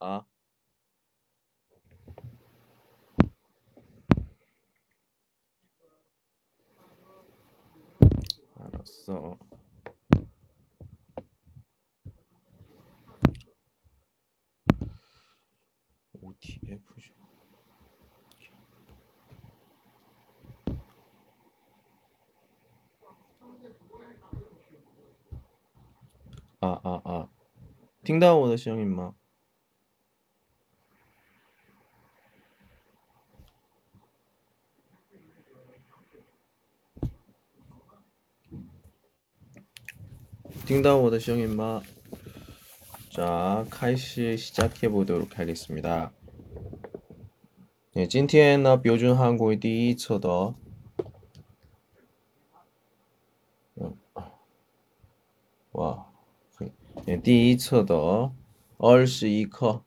아. 알았어. OTF죠. 아, 아, 아. 팅다운 오더 시험 听到我的声音吗？ 자, 开始 시작해 보도록 하겠습니다. 네, 今天呢标准韩国第一册的嗯哇可以对第一册的二十一课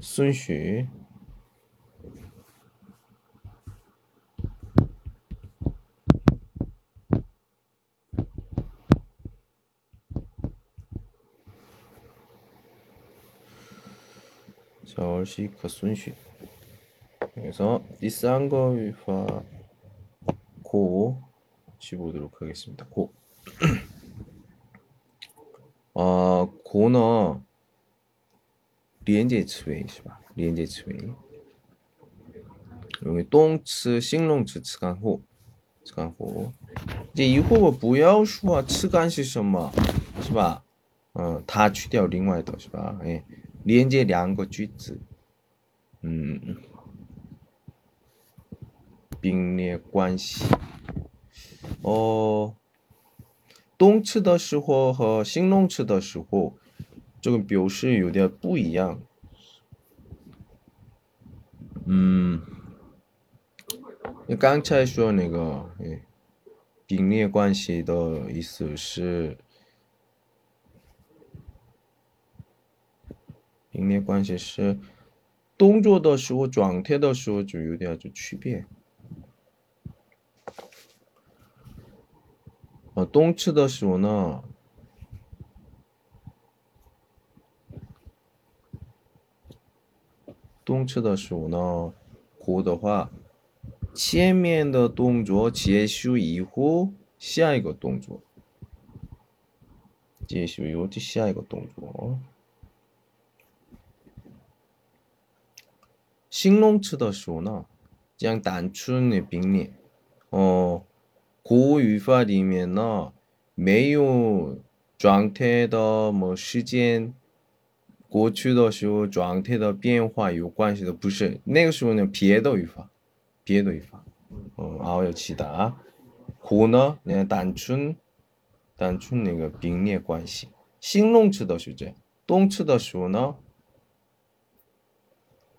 顺序 자, 二十一课 顺序 그래서 第三个 语法 고 짚어보도록 하겠습니다. 고. 아, 고는 连接词尾是吧?连接词尾. 여기 动词,形容词词干后,词干后.这以后我不要说词干是什么,是吧?嗯,它去掉另外的是吧?哎, 连接两个句子.嗯,并列关系.哦，动词的时候和形容词的时候，这个表示有点不一样。嗯，你刚才说那个，哎，并列关系的意思是，并列关系是动作的时候、状态的时候就有点就区别。呃，动词的时候呢，动词的时候呢，过的话，前面的动作结束以后，下一个动作，结束以后的下一个动作。 形容词的时候呢，将单纯的并列，哦。国语法里面呢，没有状态的么时间，过去的时候状态的变化有关系的，不是那个时候呢，别的语法，别的语法，嗯，还有其他，国呢，那单纯，单纯那个并列关系，形容词的是这样，动词的时候呢，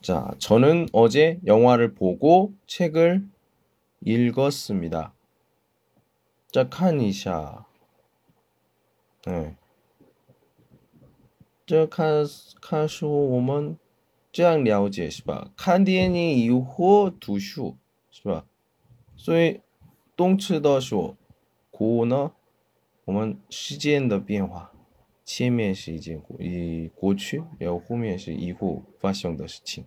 자, 저는 어제 영화를 보고 책을 읽었습니다. 자, 칸이샤. 네. 这看书我们这样了解是吧？看电影以后读书是吧？所以动词的时候，国呢，我们时间的变化，前面是已经过，以过去，然后后面是以后发生的事情。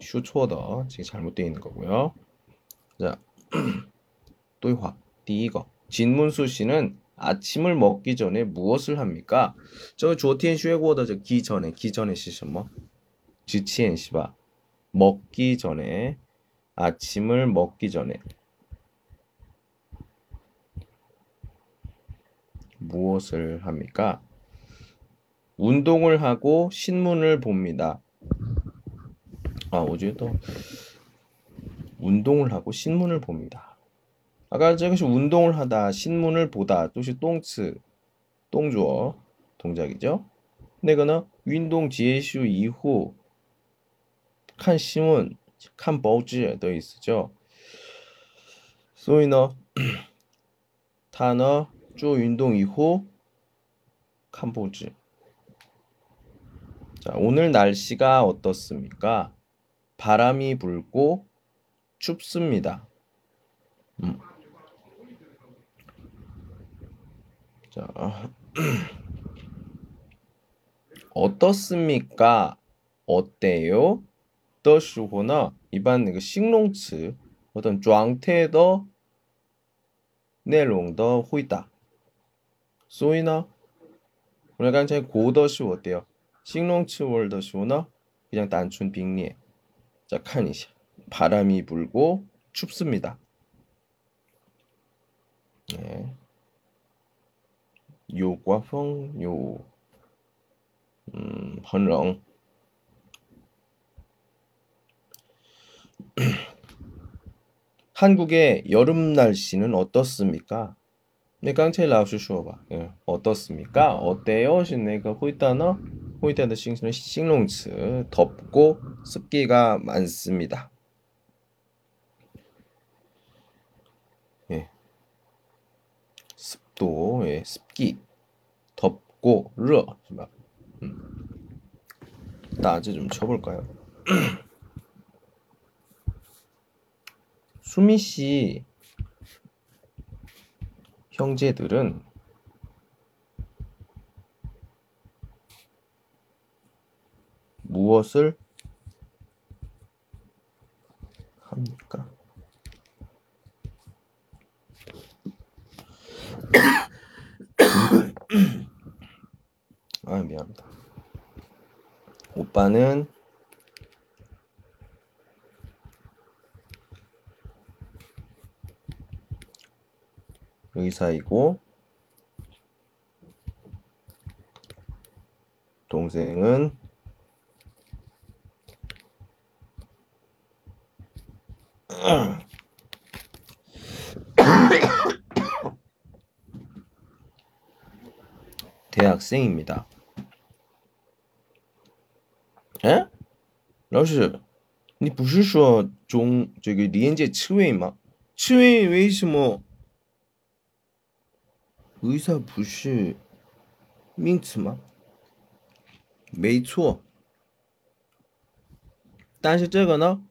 슈초더 지금 잘못되어 있는 거고요. 자, 또화 디거 진문수 씨는 아침을 먹기 전에 무엇을 합니까? 저 조티엔 슈에고더 저기 전에 기 전에 시뭐 지치엔 시바 먹기 전에 아침을 먹기 전에 무엇을 합니까? 운동을 하고 신문을 봅니다. 아, 어제도 운동을 하고 신문을 봅니다. 아까 저것이 운동을 하다, 신문을 보다, 또시 똥츠, 똥주어 동작이죠. 那个呢, 운동 结束以后看新闻,看报纸的意思죠. 所以呢,他呢做运动以后看报纸. 자, 오늘 날씨가 어떻습니까? 바람이 불고 춥습니다. 음. 자, 어떻습니까? 어때요? 的时候呢，一般那个形容词어떤状态的内容的回答。所以呢，我们刚才过的时候 어때요?形容词 월더 시호나 그냥 단순 빙례. 자, 카니시. 바람이 불고 춥습니다. 네. 요과펑 요 음, 헌렁 한국의 여름 날씨는 어떻습니까? 네, 깡체 라우슈 슈어바. 어떻습니까? 어때요? 신내가 호이따너? 호이테드 싱스는 싱롱츠 덥고 습기가 많습니다. 예. 습도, 예, 습기, 덥고, 르, 음. 낮에 좀 쳐볼까요? 수미 씨 형제들은 무엇을 합니까? 아, 미안합니다. 오빠는 의사이고 동생은 대학생입니다. 哎，老师，你不是说中这个连接刺猬吗？刺猬为什么의사不是名词吗？没错，但是这个呢，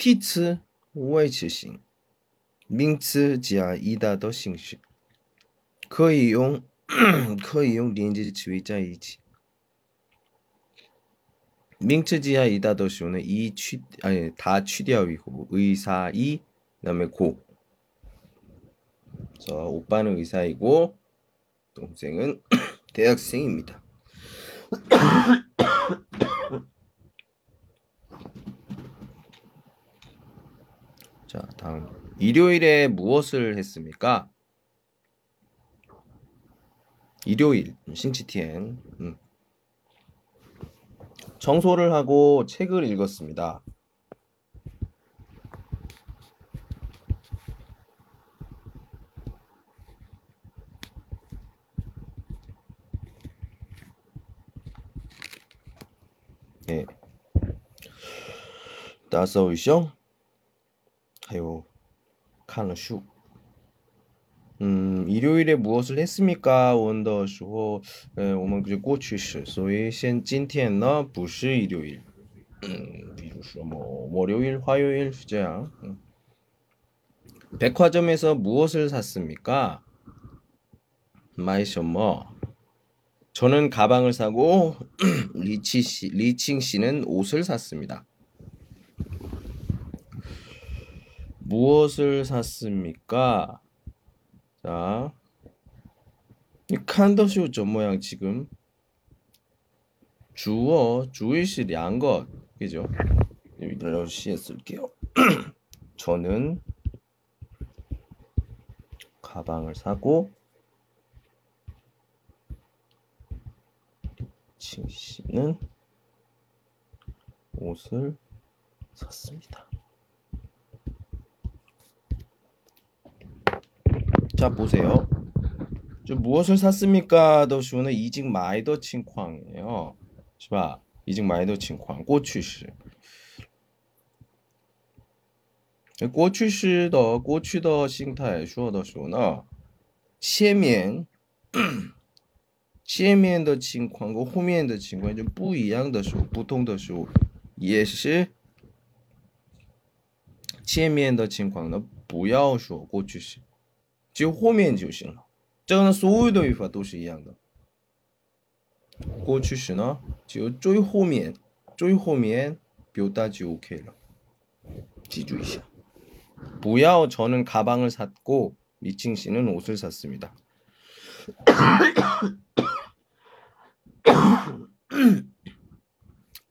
替词外词型，名词加一大的形式，可以用可以用连接词尾在一起。名词지하 이다 더 시오는 이 취, 아니, 다 취되어이고, 의사, 이, 그 다음에 고. 그래서 오빠는 의사이고, 동생은 대학생입니다. 다음 일요일에 무엇을 했습니까? 일요일 음, 싱치티엔 음. 청소를 하고 책을 읽었습니다. 네. 다섯 이션 还有看了书 음, 일요일에 무엇을 했습니까? 问的时候, 에, 我们 过去式,所以现今天呢不是 일요일. 음, 比如说뭐 월요일, 화요일, 这样. 음. 백화점에서 무엇을 샀습니까? 买什么? 저는 가방을 사고 리치 씨, 리칭 씨는 옷을 샀습니다. 무엇을 샀습니까? 자, 이 칸더시 우점 모양 지금 주어 주의시 양것 그죠? 여기다 시에 쓸게요. 저는 가방을 사고 리치 씨는 옷을 샀습니다. 자 보세요. 저 무엇을 샀습니까? 的时候呢 이직 마이더 칭광이에요. 是吧? 이직 마이더 칭광 过去式. 过去式的过去的形态说的时候呢，前面前面的情况跟后面的情况就不一样的时候，不同的时候，也是前面的情况呢不要说过去式。 就后面就行了。这个呢，所有的语法都是一样的。过去时呢，就最后面，最后面表达就 OK 了。记住一下。不要저는가방을샀고미칭씨는옷을샀습니다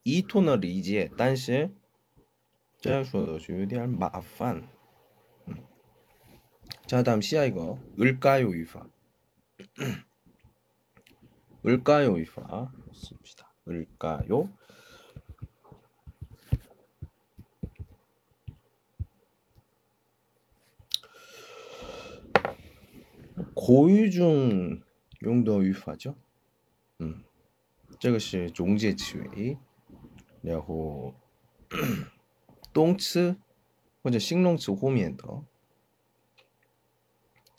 一톤을理解，但是这样说的是有点麻烦。 자, 다음 시야 이거. 을까요 위파. 을까요 위파. 씁시다. 을까요? 고유중 용도 위파죠. 음. 这个是中介词语然后动词或者形容词后面的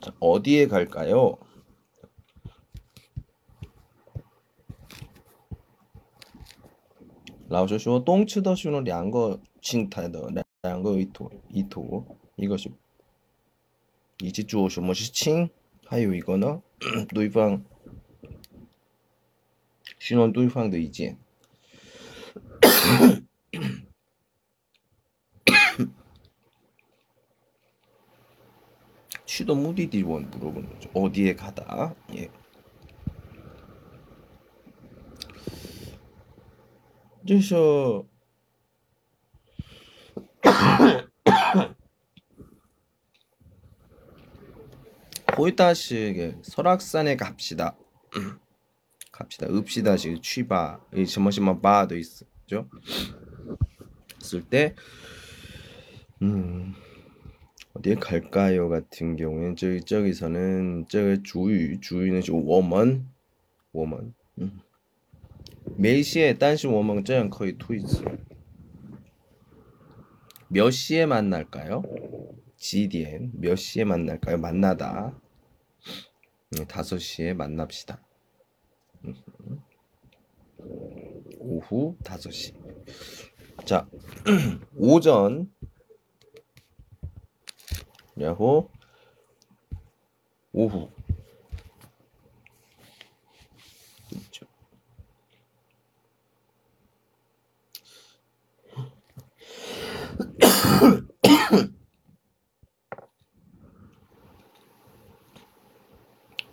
자, 어디에 갈까요? 라오스 说动词的时候两个形态的两个意图，一个是一起做什么事情，还有一个呢，对方询问对方的意见。 쉬도 무디디원 물어보는 거죠. 어디에 가다. 예. 그래서 보이다시게 설악산에 갑시다. 갑시다. 읍시다시 취바. 이 점심만 봐도 있죠. 쓸때 어디에 갈까요? 같은 경우에 저기 저기서는 저기 주위 주위는 워먼 워먼 몇 시에 딴시 워먼 저양 거의 투이지 몇 시에 만날까요? GDN 몇 시에 만날까요? 만나다. 음, 5시에 만납시다. 음. 오후 5시. 자 오전 야호. 오후. 그렇죠.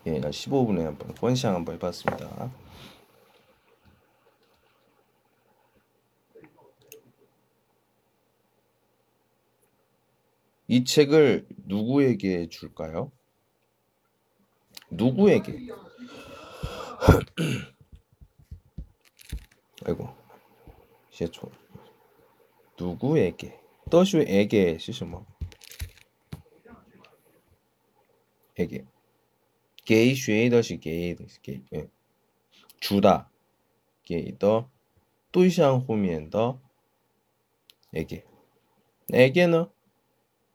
예, 나 15분에 한번 권시향 한번 해봤습니다. 이 책을 누구에게 줄까요? 누구에게? 아이고, 시초 누구에게? 떠슈에게 시시마. 에게. 게이 쉐이더시 게이 게이 예. 주다 게이더 또이샹 후면더 에게 에게는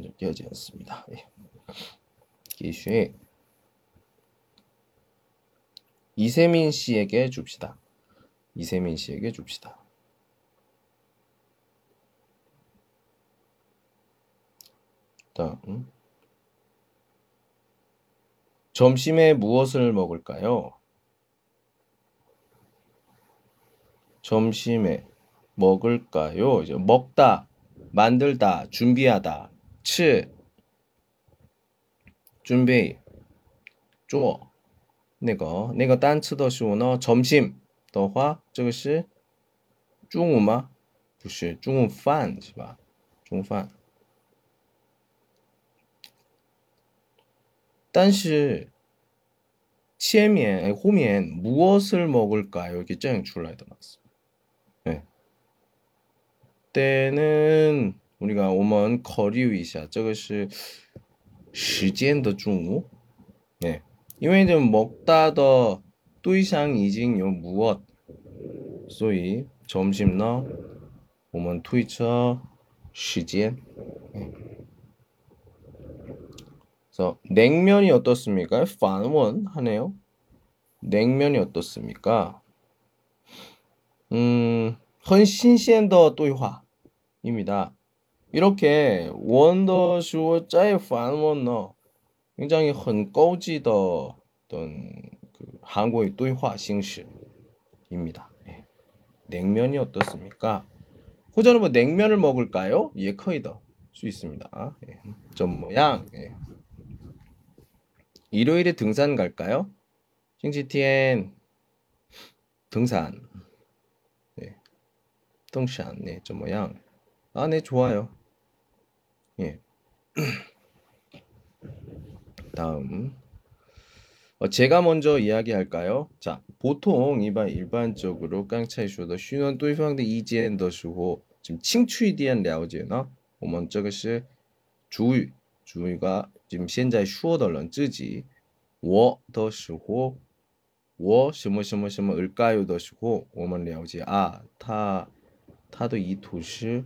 느껴지 않습니다. 예. 기슈 이세민 씨에게 줍시다. 이세민 씨에게 줍시다. 다음 점심에 무엇을 먹을까요? 점심에 먹을까요? 이제 먹다, 만들다, 준비하다, 吃准备做那个那个单词的时候呢 점심 的话这个是中午吗不是中午饭是吧中午饭 但是前面后面 무엇을 먹을까요? 이렇게 짱 출라야 돼 네. 때는 우리가 오먼 거리위시아 저것이 시간의 중우 네. 因为이제 먹다 더 또이상 이징 요 무엇 소위 점심 너 오먼 트위처 시간 네. 그래서 냉면이 어떻습니까? 반원 하네요. 냉면이 어떻습니까? 음, 헌신시엔더 또이화입니다. 이렇게 원더슈어 짜이 판원너 굉장히 很高级的 어떤 그 한국의 对话 形式입니다. 네. 냉면이 어떻습니까? 호전은 뭐 냉면을 먹을까요? 예, 커이더 수 있습니다. 예. 좀 모양. 예. 일요일에 등산 갈까요? 싱지티엔 등산. 네. 등산. 네, 좀 모양. 아, 네, 좋아요. 예. 다음. 어, 제가 먼저 이야기할까요? 자, 보통 일반 일반적으로 깡차이说的 쉬는 对方的意见的时候 지금 칭추에 대한 了解呢我们这个是主语主语가 지금 现在说的人自己我的时候我什么什么什么을까요的时候我们了解啊他他的意图是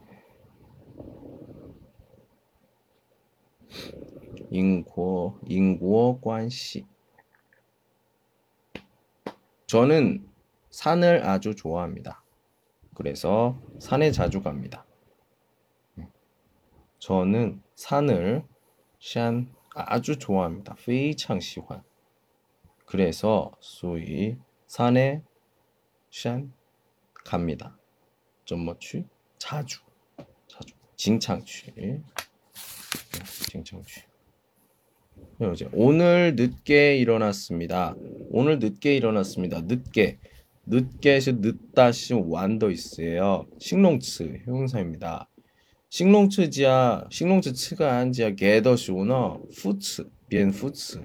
因果因果关系. 저는 산을 아주 좋아합니다. 그래서 산에 자주 갑니다. 저는 산을 샨 아주 좋아합니다. 非常喜欢. 그래서 소위 산에 샨 갑니다. 좀뭐취 자주 자주 징창취 징창취 이제 오늘 늦게 일어났습니다. 오늘 늦게 일어났습니다. 늦게 늦게시 늦다시 완더 있어요. 식농츠 형용사입니다. 식농츠지야 식농츠 츠가 한지야 게더시 오너 후츠 비엔 후츠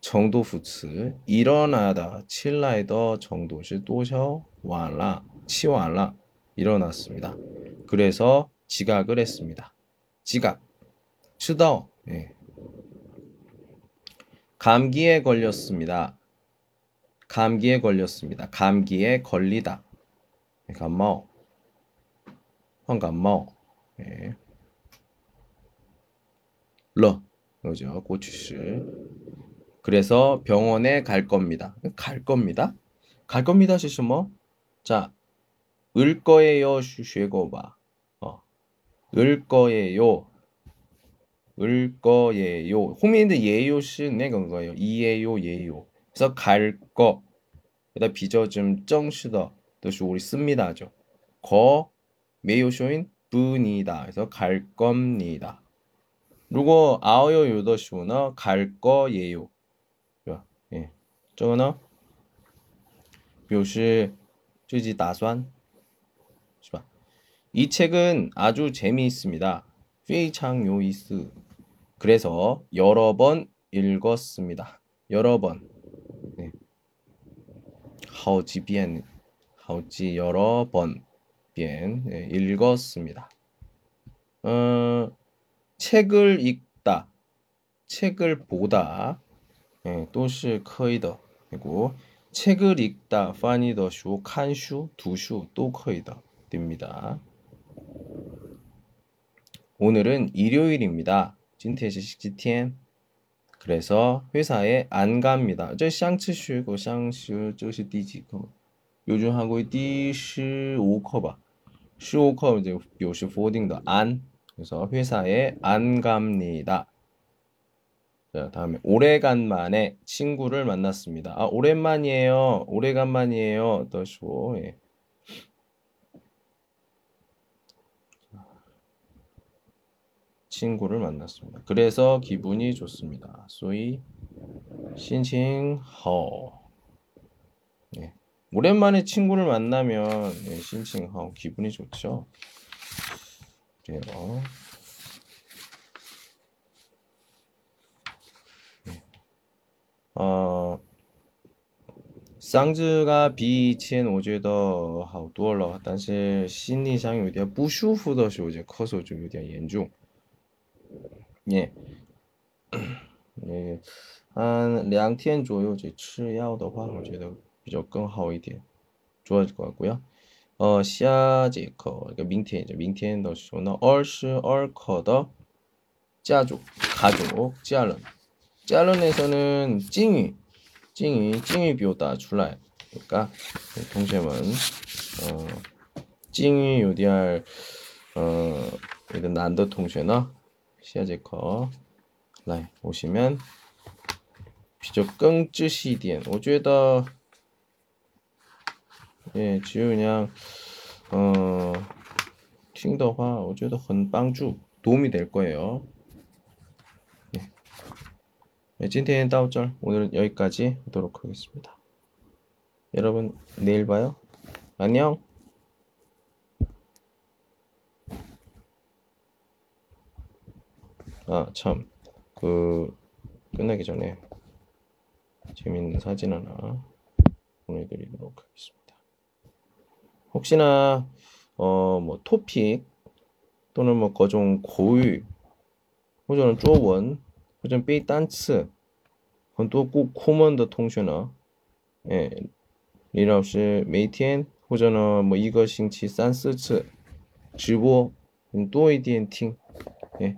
정도 후츠 일어나다 칠라이더 정도시 또셔 완라 치완라 일어났습니다. 그래서 지각을 했습니다. 지각 치더 예. 감기에 걸렸습니다. 감기에 걸렸습니다. 감기에 걸리다. 감마오. 환감마오. 예. 러. 그죠. 고추씨. 그래서 병원에 갈 겁니다. 갈 겁니다. 갈 겁니다. 시시 뭐? 자, 을 거예요. 봐. 어. 을 거예요. 을 거예요. 호민인데 예요是 那个 거예요. 이예요, 예요. 그래서 갈 거. 그다 비저즘 정시더 뜻이 우리 씁니다죠. 거 메요쇼인 분이다. 그래서 갈 겁니다. 그리고 아어요 요더쇼나 갈 거예요. 예. 这个呢表示自己打算是吧？이 책은 아주 재미있습니다. 非常有意思. 그래서 여러 번 읽었습니다. 여러 번. 네. 好几遍,好几 여러 번. 遍 네, 읽었습니다. 어, 책을 읽다, 책을 보다, 예, 都是可以的. 그리고 책을 읽다, 翻译的书, 看书, 读书都可以的. 됩니다. 오늘은 일요일입니다. 今天是星期天. 그래서 회사에 안 갑니다. 这上次学过上次这是第几课? 요즘 하고 第15课吧. 15课 이제 表示 否定的 안. 그래서 회사에 안 갑니다. 자, 다음에 오래간만에 친구를 만났습니다. 아, 오랜만이에요. 오래간만이에요. 더쇼. 예. 친구를 만났습니다. 그래서 기분이 좋습니다. 소위 신칭허. 예. 오랜만에 친구를 만나면 예, 신칭허 기분이 좋죠. 그래요. 예. 어, 嗓子が比以前我觉得好多了，但是心理上有点不舒服的时候，就咳嗽就有点严重。 예. 예. 한两天左右去吃药的话，我觉得比较更好一点，좋아질것 같고요. 어, 下节课，明天就明天的时候呢，二十二课的家族， 家人, 家人에서는 찡이, 찡이, 찡이 비오다 출来. 그러니까 동시에는 어, 찡이 요디할 어, 이런 난더 동시에 시아제커 라인 오시면 비적 끙쯔 CDN 어제다 예 지우 그냥 어 팅더화 어제다 헌빵주 도움이 될 거예요. 예. 네, 네 찐텐 다우절 오늘은 여기까지 하도록 하겠습니다. 여러분 내일 봐요. 안녕. 아, 참. 그, 끝나기 전에 재밌는 사진 하나 보내드리도록 하겠습니다. 혹시나, 어, 뭐, 토픽, 또는 뭐, 거종 고유, 혹은 쪼원, 혹은 베이 단츠, 很多顾空们的同学呢， 예, 李老师每天或者呢，么一个星期三四次直播，你多一点听， 예.